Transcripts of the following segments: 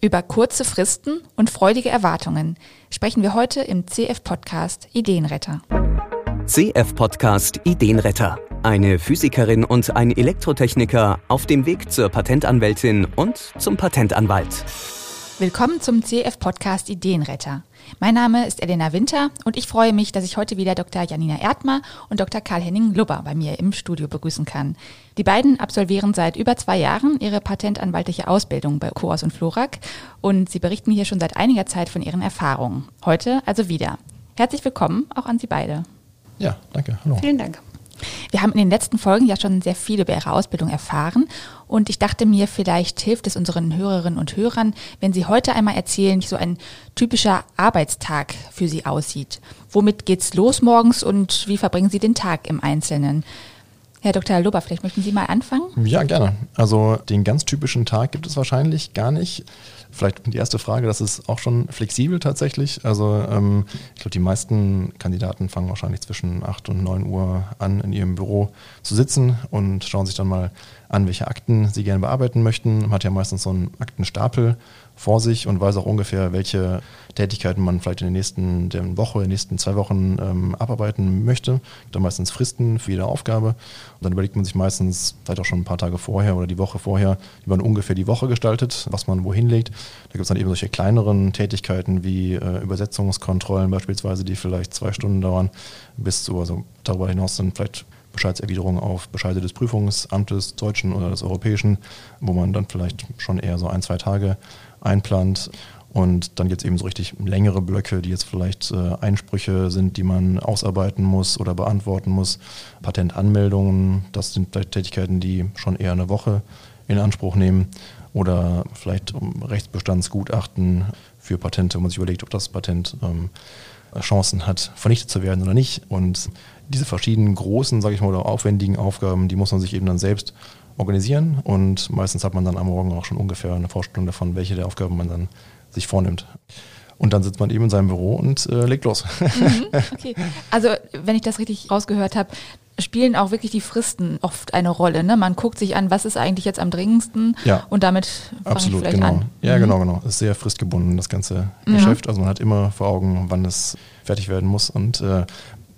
Über kurze Fristen und freudige Erwartungen sprechen wir heute im CF-Podcast Ideenretter. CF-Podcast Ideenretter. Eine Physikerin und ein Elektrotechniker auf dem Weg zur Patentanwältin und zum Patentanwalt. Willkommen zum CF-Podcast Ideenretter. Mein Name ist Elena Winter und ich freue mich, dass ich heute wieder Dr. Janina Erdmer und Dr. Karl-Henning Lubber bei mir im Studio begrüßen kann. Die beiden absolvieren seit über zwei Jahren ihre patentanwaltliche Ausbildung bei Coors und Florak und sie berichten hier schon seit einiger Zeit von ihren Erfahrungen. Heute also wieder. Herzlich willkommen auch an Sie beide. Ja, danke. Hallo. Vielen Dank. Wir haben in den letzten Folgen ja schon sehr viel über Ihre Ausbildung erfahren und ich dachte mir, vielleicht hilft es unseren Hörerinnen und Hörern, wenn Sie heute einmal erzählen, wie so ein typischer Arbeitstag für Sie aussieht. Womit geht's los morgens und wie verbringen Sie den Tag im Einzelnen? Herr Dr. Lober, vielleicht möchten Sie mal anfangen? Ja, gerne. Also den ganz typischen Tag gibt es wahrscheinlich gar nicht. Vielleicht die erste Frage, das ist auch schon flexibel tatsächlich. Also ähm, ich glaube, die meisten Kandidaten fangen wahrscheinlich zwischen 8 und 9 Uhr an, in ihrem Büro zu sitzen und schauen sich dann mal an, welche Akten sie gerne bearbeiten möchten. Man hat ja meistens so einen Aktenstapel vor sich und weiß auch ungefähr, welche Tätigkeiten man vielleicht in den nächsten der Woche, in den nächsten zwei Wochen ähm, abarbeiten möchte. Da meistens Fristen für jede Aufgabe. Und dann überlegt man sich meistens, vielleicht auch schon ein paar Tage vorher oder die Woche vorher, wie man ungefähr die Woche gestaltet, was man wohin legt. Da gibt es dann eben solche kleineren Tätigkeiten wie äh, Übersetzungskontrollen beispielsweise, die vielleicht zwei Stunden dauern, bis zu, also darüber hinaus dann vielleicht Bescheidserwiderung auf Bescheide des Prüfungsamtes, deutschen oder des europäischen, wo man dann vielleicht schon eher so ein, zwei Tage einplant. Und dann gibt es eben so richtig längere Blöcke, die jetzt vielleicht äh, Einsprüche sind, die man ausarbeiten muss oder beantworten muss. Patentanmeldungen, das sind vielleicht Tätigkeiten, die schon eher eine Woche in Anspruch nehmen. Oder vielleicht um Rechtsbestandsgutachten für Patente, wo man sich überlegt, ob das Patent ähm, Chancen hat, vernichtet zu werden oder nicht. Und diese verschiedenen großen, sage ich mal, oder aufwendigen Aufgaben, die muss man sich eben dann selbst organisieren und meistens hat man dann am Morgen auch schon ungefähr eine Vorstellung davon, welche der Aufgaben man dann sich vornimmt. Und dann sitzt man eben in seinem Büro und äh, legt los. Mhm, okay. Also wenn ich das richtig rausgehört habe, spielen auch wirklich die Fristen oft eine Rolle. Ne? Man guckt sich an, was ist eigentlich jetzt am dringendsten ja, und damit absolut, ich vielleicht genau. an. Ja, mhm. genau, genau. Es ist sehr fristgebunden, das ganze ja. Geschäft. Also man hat immer vor Augen, wann es fertig werden muss. Und äh,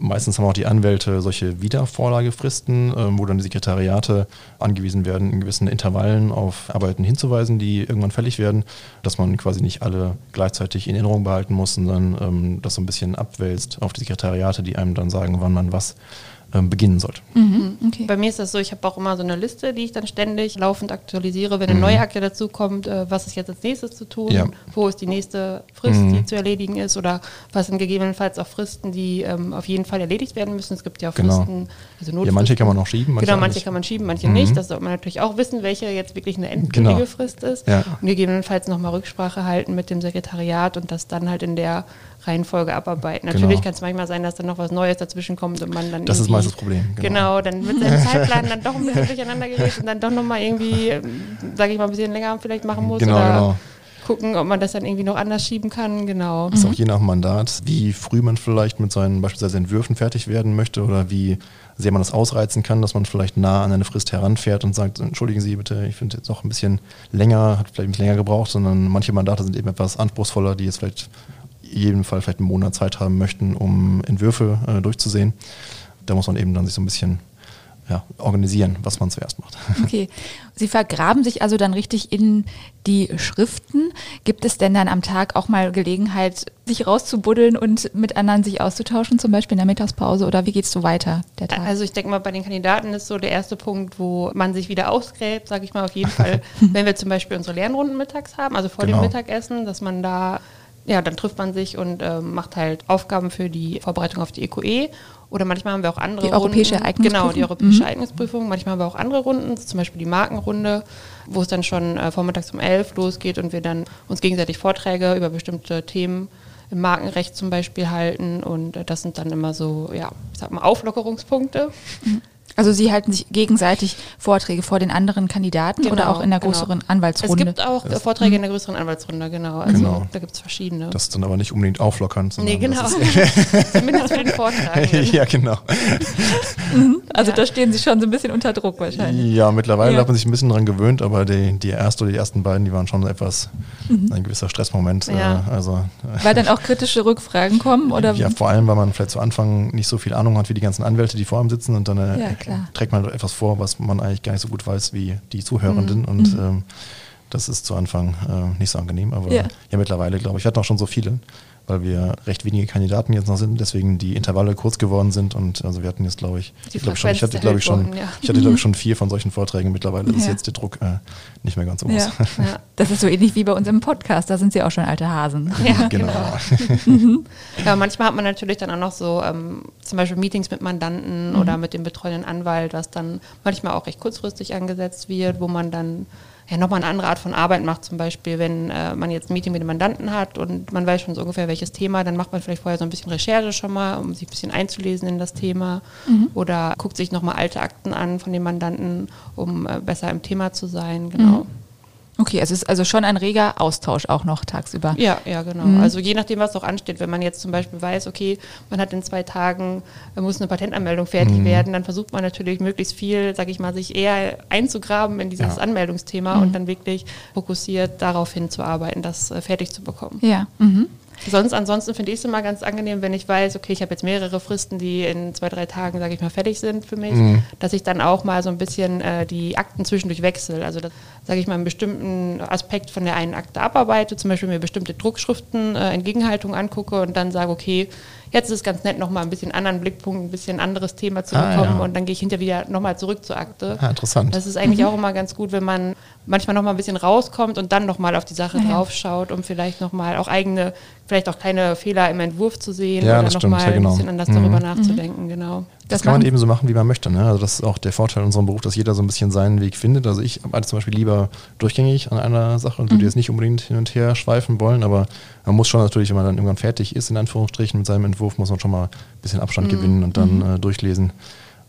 Meistens haben auch die Anwälte solche Wiedervorlagefristen, äh, wo dann die Sekretariate angewiesen werden, in gewissen Intervallen auf Arbeiten hinzuweisen, die irgendwann fällig werden, dass man quasi nicht alle gleichzeitig in Erinnerung behalten muss, sondern ähm, das so ein bisschen abwälzt auf die Sekretariate, die einem dann sagen, wann man was ähm, beginnen sollte. Mhm, okay. Bei mir ist das so, ich habe auch immer so eine Liste, die ich dann ständig laufend aktualisiere, wenn eine mhm. neue Akte dazu kommt, äh, was ist jetzt als nächstes zu tun, ja. wo ist die nächste Frist, mhm. die zu erledigen ist oder was sind gegebenenfalls auch Fristen, die ähm, auf jeden Fall erledigt werden müssen. Es gibt ja auch genau. Fristen, also Notfristen. Ja, manche kann man noch schieben. Manche genau, manche kann man schieben, manche nicht. Mhm. Das sollte man natürlich auch wissen, welche jetzt wirklich eine endgültige genau. Frist ist. Ja. Und gegebenenfalls nochmal Rücksprache halten mit dem Sekretariat und das dann halt in der Reihenfolge abarbeiten. Natürlich genau. kann es manchmal sein, dass dann noch was Neues dazwischen kommt und man dann. Das ist meistens das Problem. Genau. genau, dann wird sein Zeitplan dann doch ein bisschen durcheinander gerät und dann doch nochmal irgendwie, sage ich mal, ein bisschen länger vielleicht machen muss. Genau, oder genau. Gucken, ob man das dann irgendwie noch anders schieben kann, genau. Ist auch je nach Mandat, wie früh man vielleicht mit seinen beispielsweise Entwürfen fertig werden möchte oder wie sehr man das ausreizen kann, dass man vielleicht nah an eine Frist heranfährt und sagt, entschuldigen Sie bitte, ich finde jetzt noch ein bisschen länger, hat vielleicht ein bisschen länger gebraucht, sondern manche Mandate sind eben etwas anspruchsvoller, die jetzt vielleicht jeden Fall vielleicht einen Monat Zeit haben möchten, um Entwürfe äh, durchzusehen. Da muss man eben dann sich so ein bisschen ja, organisieren, was man zuerst macht. Okay. Sie vergraben sich also dann richtig in die Schriften. Gibt es denn dann am Tag auch mal Gelegenheit, sich rauszubuddeln und mit anderen sich auszutauschen, zum Beispiel in der Mittagspause? Oder wie geht es so weiter, der Tag? Also ich denke mal, bei den Kandidaten ist so der erste Punkt, wo man sich wieder ausgräbt, sage ich mal auf jeden Fall, wenn wir zum Beispiel unsere Lernrunden mittags haben, also vor genau. dem Mittagessen, dass man da ja, dann trifft man sich und äh, macht halt Aufgaben für die Vorbereitung auf die EQE. E. Oder manchmal haben wir auch andere die europäische Runden. Ereignisprüfung. Genau, die europäische mhm. Ereignisprüfung. Manchmal haben wir auch andere Runden, zum Beispiel die Markenrunde, wo es dann schon äh, vormittags um elf losgeht und wir dann uns gegenseitig Vorträge über bestimmte Themen im Markenrecht zum Beispiel halten. Und äh, das sind dann immer so, ja, ich sag mal, Auflockerungspunkte. Mhm. Also Sie halten sich gegenseitig Vorträge vor den anderen Kandidaten Genau, oder auch in der genau. größeren Es Anwaltsrunde? gibt auch äh, Vorträge in der größeren Anwaltsrunde, genau. Also Genau. da gibt es verschiedene. Das ist dann aber nicht unbedingt auflockernd. nee, genau. das Zumindest für den Vortrag. Ja, genau. also Ja. da stehen Sie schon so ein bisschen unter Druck wahrscheinlich. Ja, mittlerweile Ja. hat man sich ein bisschen dran gewöhnt, aber die, die erste oder die ersten beiden, die waren schon etwas ein gewisser Stressmoment. Mhm. Ja. Äh, also äh, Weil dann auch kritische Rückfragen kommen oder ja, vor allem, weil man vielleicht zu Anfang nicht so viel Ahnung hat wie die ganzen Anwälte, die vor einem sitzen und dann äh, Ja, klar. trägt man etwas vor, was man eigentlich gar nicht so gut weiß wie die Zuhörenden und ähm, das ist zu Anfang äh, nicht so angenehm, aber Ja. ja, mittlerweile glaube ich, wir hatten auch schon so viele, weil wir recht wenige Kandidaten jetzt noch sind, deswegen die Intervalle kurz geworden sind und also wir hatten jetzt glaube ich, ich, glaube schon, ich hatte glaube ich schon, erhöht worden, ja. ich hatte glaube ich schon vier von solchen Vorträgen mittlerweile, ist Ja. jetzt der Druck äh, nicht mehr ganz so groß. Ja. Ja. Das ist so ähnlich wie bei uns im Podcast, da sind Sie auch schon alte Hasen. Ja, Genau. Ja, manchmal hat man natürlich dann auch noch so ähm, zum Beispiel Meetings mit Mandanten oder mit dem betreuenden Anwalt, was dann manchmal auch recht kurzfristig angesetzt wird, wo man dann ja nochmal eine andere Art von Arbeit macht. Zum Beispiel, wenn äh, man jetzt ein Meeting mit dem Mandanten hat und man weiß schon so ungefähr welches Thema, dann macht man vielleicht vorher so ein bisschen Recherche schon mal, um sich ein bisschen einzulesen in das Thema oder guckt sich nochmal alte Akten an von dem Mandanten, um äh, besser im Thema zu sein. Genau. Okay, es ist also schon ein reger Austausch auch noch tagsüber. Ja, ja, genau. Also je nachdem, was auch ansteht. Wenn man jetzt zum Beispiel weiß, okay, man hat in zwei Tagen, äh, muss eine Patentanmeldung fertig werden, dann versucht man natürlich möglichst viel, sag ich mal, sich eher einzugraben in dieses Ja. Anmeldungsthema und dann wirklich fokussiert darauf hinzuarbeiten, das äh, fertig zu bekommen. Ja. Mhm. Sonst, ansonsten finde ich es immer ganz angenehm, wenn ich weiß, okay, ich habe jetzt mehrere Fristen, die in zwei, drei Tagen, sage ich mal, fertig sind für mich, dass ich dann auch mal so ein bisschen äh, die Akten zwischendurch wechsle. Also, dass, sage ich mal, einen bestimmten Aspekt von der einen Akte abarbeite, zum Beispiel mir bestimmte Druckschriften äh, in Gegenhaltung angucke und dann sage, okay, jetzt ist es ganz nett, nochmal ein bisschen anderen Blickpunkt, ein bisschen anderes Thema zu Ah, bekommen ja. und dann gehe ich hinterher wieder nochmal zurück zur Akte. Ah, interessant. Das ist eigentlich auch immer ganz gut, wenn man manchmal noch mal ein bisschen rauskommt und dann noch mal auf die Sache Ja, ja. draufschaut, um vielleicht noch mal auch eigene, vielleicht auch kleine Fehler im Entwurf zu sehen Ja, oder das noch stimmt, mal ja, genau. ein bisschen anders Mhm. darüber nachzudenken, genau. Das, kann man eben so machen, wie man möchte. Ne? Also das ist auch der Vorteil in unserem Beruf, dass jeder so ein bisschen seinen Weg findet. Also ich arbeite zum Beispiel lieber durchgängig an einer Sache und würde jetzt nicht unbedingt hin und her schweifen wollen, aber man muss schon natürlich, wenn man dann irgendwann fertig ist, in Anführungsstrichen mit seinem Entwurf, muss man schon mal ein bisschen Abstand gewinnen und dann äh, durchlesen.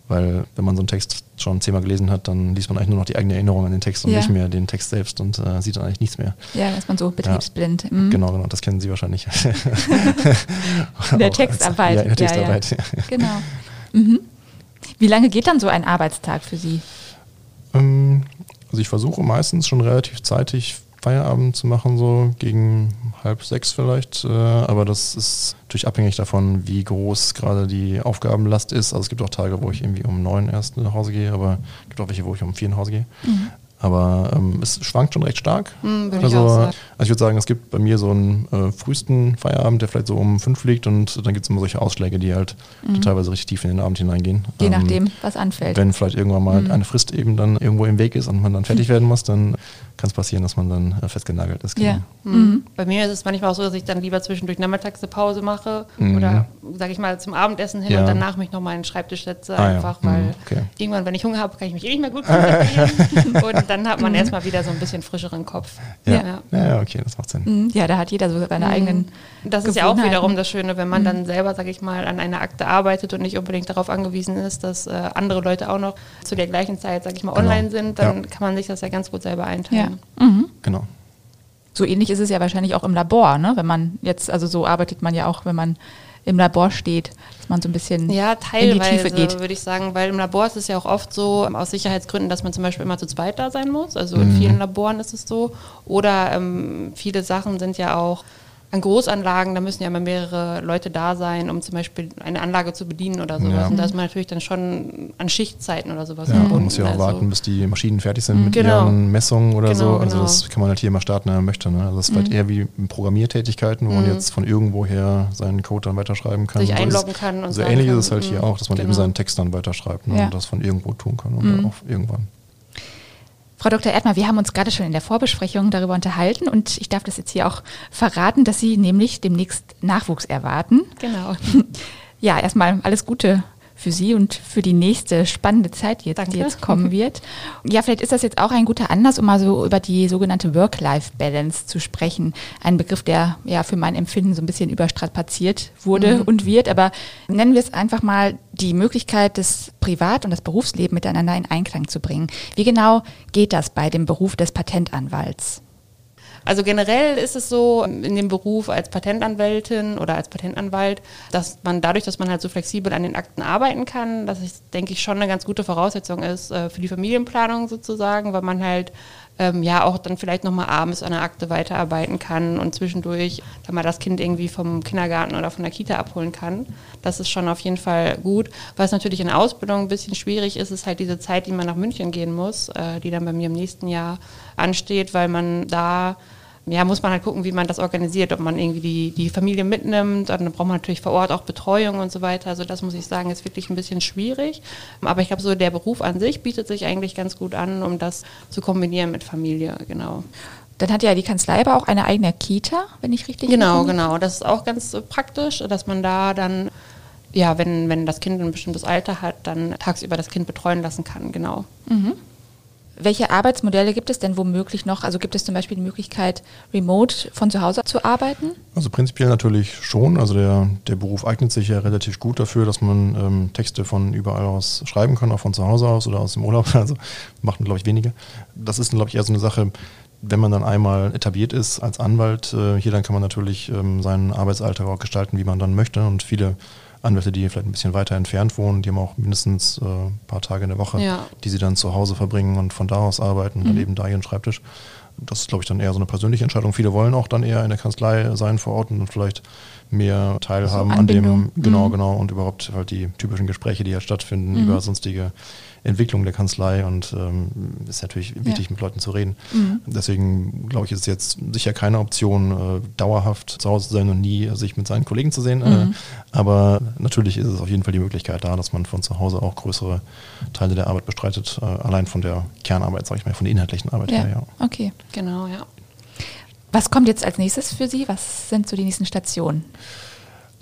Weil wenn man so einen Text schon zehnmal gelesen hat, dann liest man eigentlich nur noch die eigene Erinnerung an den Text und Ja. nicht mehr den Text selbst und äh, sieht dann eigentlich nichts mehr. Ja, ist man so betriebsblind. Mhm. Genau, genau, das kennen Sie wahrscheinlich. In der als- Textarbeit. Ja, in der Ja, ja. Textarbeit. Ja. Genau. Mhm. Wie lange geht dann so ein Arbeitstag für Sie? Ähm, Also ich versuche meistens schon relativ zeitig Feierabend zu machen, so gegen halb sechs vielleicht. Äh, aber das ist natürlich abhängig davon, wie groß gerade die Aufgabenlast ist. Also es gibt auch Tage, wo ich irgendwie um neun erst nach Hause gehe, aber es gibt auch welche, wo ich um vier nach Hause gehe. Aber ähm, es schwankt schon recht stark. Mhm, würde ich also, also ich würde sagen, es gibt bei mir so einen äh, frühesten Feierabend, der vielleicht so um fünf liegt und dann gibt es immer solche Ausschläge, die halt teilweise richtig tief in den Abend hineingehen. Je Ähm, nachdem, was anfällt. wenn vielleicht irgendwann mal eine Frist eben dann irgendwo im Weg ist und man dann fertig werden muss, dann kann es passieren, dass man dann äh, festgenagelt ist. ja. genau. Mhm. Bei mir ist es manchmal auch so, dass ich dann lieber zwischendurch nachmittags eine Pause mache Mhm. oder, sage ich mal, zum Abendessen hin Ja. und danach mich nochmal in den Schreibtisch setze, Ah ja. einfach Mhm, weil okay. irgendwann, wenn ich Hunger habe, kann ich mich eh nicht mehr gut konzentrieren und dann hat man erstmal wieder so ein bisschen frischeren Kopf. Ja. Ja. Ja. ja, okay, das macht Sinn. Mhm. Ja, da hat jeder so seine eigenen. Das ist ja auch wiederum das Schöne, wenn man dann selber, sage ich mal, an einer Akte arbeitet und nicht unbedingt darauf angewiesen ist, dass äh, andere Leute auch noch zu der gleichen Zeit, sage ich mal, Genau. online sind, dann Ja. kann man sich das ja ganz gut selber Ja. Einteilen. Mhm. Genau. So ähnlich ist es ja wahrscheinlich auch im Labor, ne? Wenn man jetzt, also so arbeitet man ja auch, wenn man im Labor steht, dass man so ein bisschen Ja, in die teilweise Tiefe geht. würde ich sagen, weil im Labor ist es ja auch oft so, aus Sicherheitsgründen, dass man zum Beispiel immer zu zweit da sein muss. Also Mhm. in vielen Laboren ist es so. Oder ähm, viele Sachen sind ja auch an Großanlagen, da müssen ja immer mehrere Leute da sein, um zum Beispiel eine Anlage zu bedienen oder sowas. Ja. Und da ist man natürlich dann schon an Schichtzeiten oder sowas Ja, man verbunden. muss ja auch Also- warten, bis die Maschinen fertig sind mit Genau. ihren Messungen oder so. Genau, Also genau. das kann man halt hier immer starten, wenn man möchte. Ne? Also das ist vielleicht eher wie Programmiertätigkeiten, wo man jetzt von irgendwoher seinen Code dann weiterschreiben kann. Sich so ist- einloggen kann und So ähnlich ist kann, es halt hier mhm, auch, dass man eben genau. seinen Text dann weiterschreibt ne? Ja. und das von irgendwo tun kann oder auch irgendwann. Frau Dr. Erdmann, wir haben uns gerade schon in der Vorbesprechung darüber unterhalten und ich darf das jetzt hier auch verraten, dass Sie nämlich demnächst Nachwuchs erwarten. Genau. Ja, erstmal alles Gute für Sie und für die nächste spannende Zeit, die jetzt, die jetzt kommen wird. Ja, vielleicht ist das jetzt auch ein guter Anlass, um mal so über die sogenannte Work-Life-Balance zu sprechen. Ein Begriff, der ja für mein Empfinden so ein bisschen überstrapaziert wurde mhm. und wird. Aber nennen wir es einfach mal die Möglichkeit, das Privat- und das Berufsleben miteinander in Einklang zu bringen. Wie genau geht das bei dem Beruf des Patentanwalts? Also generell ist es so in dem Beruf als Patentanwältin oder als Patentanwalt, dass man dadurch, dass man halt so flexibel an den Akten arbeiten kann, dass es, denke ich, schon eine ganz gute Voraussetzung ist äh, für die Familienplanung sozusagen, weil man halt ähm, ja auch dann vielleicht nochmal abends an der Akte weiterarbeiten kann und zwischendurch dann mal das Kind irgendwie vom Kindergarten oder von der Kita abholen kann. Das ist schon auf jeden Fall gut. Was natürlich in der Ausbildung ein bisschen schwierig ist, ist halt diese Zeit, die man nach München gehen muss, äh, die dann bei mir im nächsten Jahr ansteht, weil man da ja, muss man halt gucken, wie man das organisiert, ob man irgendwie die, die Familie mitnimmt. Dann braucht man natürlich vor Ort auch Betreuung und so weiter. Also das muss ich sagen, ist wirklich ein bisschen schwierig. Aber ich glaube, so der Beruf an sich bietet sich eigentlich ganz gut an, um das zu kombinieren mit Familie, genau. Dann hat ja die Kanzlei aber auch eine eigene Kita, wenn ich richtig Genau, genau. Das ist auch ganz praktisch, dass man da dann, ja, wenn, wenn das Kind ein bestimmtes Alter hat, dann tagsüber das Kind betreuen lassen kann, genau. Mhm. Welche Arbeitsmodelle gibt es denn womöglich noch? Also gibt es zum Beispiel die Möglichkeit, remote von zu Hause zu arbeiten? Also prinzipiell natürlich schon. Also der, der Beruf eignet sich ja relativ gut dafür, dass man ähm, Texte von überall aus schreiben kann, auch von zu Hause aus oder aus dem Urlaub. Also machen, glaube ich, wenige. Das ist, glaube ich, eher so eine Sache, wenn man dann einmal etabliert ist als Anwalt, äh, hier dann kann man natürlich ähm, seinen Arbeitsalltag auch gestalten, wie man dann möchte. Und viele Anwälte, die vielleicht ein bisschen weiter entfernt wohnen, die haben auch mindestens äh, ein paar Tage in der Woche, ja. die sie dann zu Hause verbringen und von da aus arbeiten und mhm. dann eben da ihren Schreibtisch. Das ist, glaube ich, dann eher so eine persönliche Entscheidung. Viele wollen auch dann eher in der Kanzlei sein vor Ort und vielleicht mehr teilhaben also an dem, genau, mhm. genau, und überhaupt halt die typischen Gespräche, die ja stattfinden mhm. über sonstige Entwicklung der Kanzlei und ähm, ist natürlich wichtig, ja. mit Leuten zu reden. Mhm. Deswegen glaube ich, ist es jetzt sicher keine Option, äh, dauerhaft zu Hause zu sein und nie sich mit seinen Kollegen zu sehen. Äh, mhm. Äh, aber natürlich ist es auf jeden Fall die Möglichkeit da, dass man von zu Hause auch größere Teile der Arbeit bestreitet, äh, allein von der Kernarbeit, sage ich mal, von der inhaltlichen Arbeit ja. her. Ja. Okay, genau, ja. Was kommt jetzt als nächstes für Sie? Was sind so die nächsten Stationen?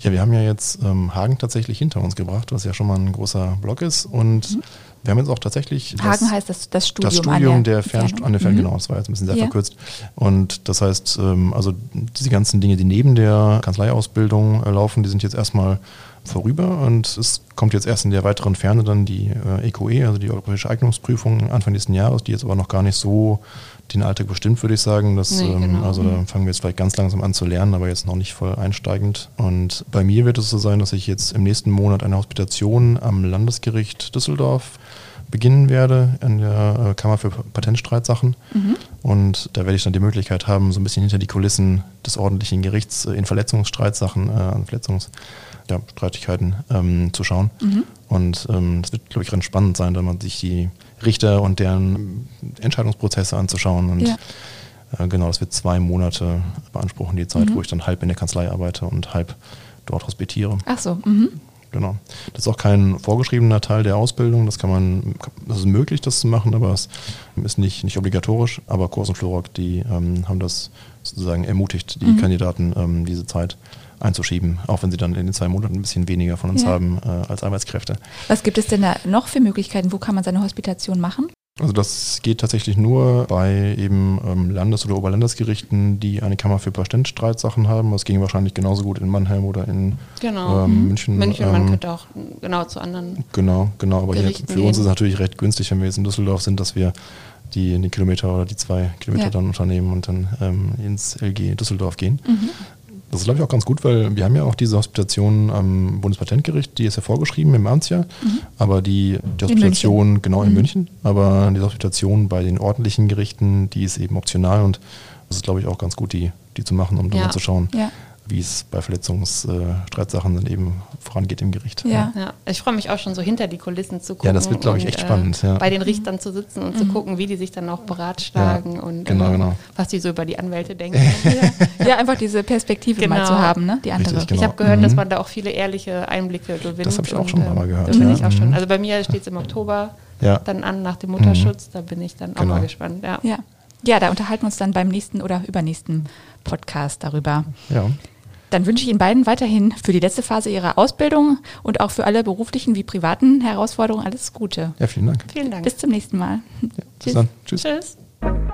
Ja, wir haben ja jetzt ähm, Hagen tatsächlich hinter uns gebracht, was ja schon mal ein großer Block ist. Und mhm. Wir haben jetzt auch tatsächlich. Hagen das, heißt das, das Studium. Das Studium an der, der Fern, an der Fern, mhm. genau, das war jetzt ein bisschen sehr ja. verkürzt. Und das heißt, ähm, also diese ganzen Dinge, die neben der Kanzleiausbildung äh, laufen, die sind jetzt erstmal vorüber und es kommt jetzt erst in der weiteren Ferne dann die EQE, äh, e, also die Europäische Eignungsprüfung Anfang nächsten Jahres, die jetzt aber noch gar nicht so den Alltag bestimmt, würde ich sagen. Das, nee, ähm, genau. Also da mhm. fangen wir jetzt vielleicht ganz langsam an zu lernen, aber jetzt noch nicht voll einsteigend. Und bei mir wird es so sein, dass ich jetzt im nächsten Monat eine Hospitation am Landesgericht Düsseldorf beginnen werde in der äh, Kammer für Patentstreitsachen. Mhm. Und da werde ich dann die Möglichkeit haben, so ein bisschen hinter die Kulissen des ordentlichen Gerichts äh, in Verletzungsstreitsachen, äh, an Verletzungsstreitigkeiten ja, ähm, zu schauen. Mhm. Und ähm, das wird, glaube ich, ganz spannend sein, wenn man sich die Richter und deren Entscheidungsprozesse anzuschauen. Und ja. äh, genau, das wird zwei Monate beanspruchen, die Zeit, mhm. wo ich dann halb in der Kanzlei arbeite und halb dort hospitiere. Ach so. Mhm. Genau. Das ist auch kein vorgeschriebener Teil der Ausbildung. Das kann man, das ist möglich, das zu machen, aber es ist nicht, nicht obligatorisch. Aber Kurs und Flurok, die ähm, haben das sozusagen ermutigt, die mhm. Kandidaten ähm, diese Zeit einzuschieben, auch wenn sie dann in den zwei Monaten ein bisschen weniger von uns ja. haben äh, als Arbeitskräfte. Was gibt es denn da noch für Möglichkeiten? Wo kann man seine Hospitation machen? Also das geht tatsächlich nur bei eben ähm, Landes- oder Oberlandesgerichten, die eine Kammer für Patentstreitsachen haben. Das ging wahrscheinlich genauso gut in Mannheim oder in genau. ähm, mhm. München. München, ähm, man könnte auch genau zu anderen. Genau, genau. Aber hier, für uns ist es natürlich recht günstig, wenn wir jetzt in Düsseldorf sind, dass wir die, die Kilometer oder die zwei Kilometer ja. dann unternehmen und dann ähm, ins LG Düsseldorf gehen. Mhm. Das ist, glaube ich, auch ganz gut, weil wir haben ja auch diese Hospitation am Bundespatentgericht, die ist ja vorgeschrieben im Amtsjahr, mhm. aber die, die Hospitation, in genau in mhm. München, aber die Hospitation bei den ordentlichen Gerichten, die ist eben optional und das ist, glaube ich, auch ganz gut, die, die zu machen, um ja. dann mal zu schauen, ja wie es bei Verletzungsstreitsachen dann eben vorangeht im Gericht. Ja, ja. ich freue mich auch schon so hinter die Kulissen zu gucken. Ja, das wird, glaube ich, echt spannend. Ja. Bei den Richtern zu sitzen und mhm. zu gucken, wie die sich dann auch beratschlagen ja, und genau, äh, genau. was die so über die Anwälte denken. ja. einfach diese Perspektive genau. mal zu haben, ne? die andere. Richtig, genau. Ich habe gehört, mhm. dass man da auch viele ehrliche Einblicke gewinnt. Das habe ich auch schon und, mal gehört. Da bin ich auch schon. Mhm. Also bei mir steht es im Oktober dann an nach dem Mutterschutz. Mhm. Da bin ich dann auch genau. mal gespannt. Ja. Ja. ja, da unterhalten wir uns dann beim nächsten oder übernächsten Podcast darüber. Ja. Dann wünsche ich Ihnen beiden weiterhin für die letzte Phase Ihrer Ausbildung und auch für alle beruflichen wie privaten Herausforderungen alles Gute. Ja, vielen Dank. Vielen Dank. Bis zum nächsten Mal. Ja, bis dann. Tschüss. Tschüss.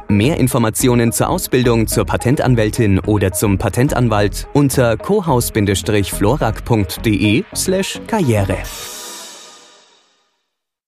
Mehr Informationen zur Ausbildung zur Patentanwältin oder zum Patentanwalt unter cohaus-florak.de slash karriere.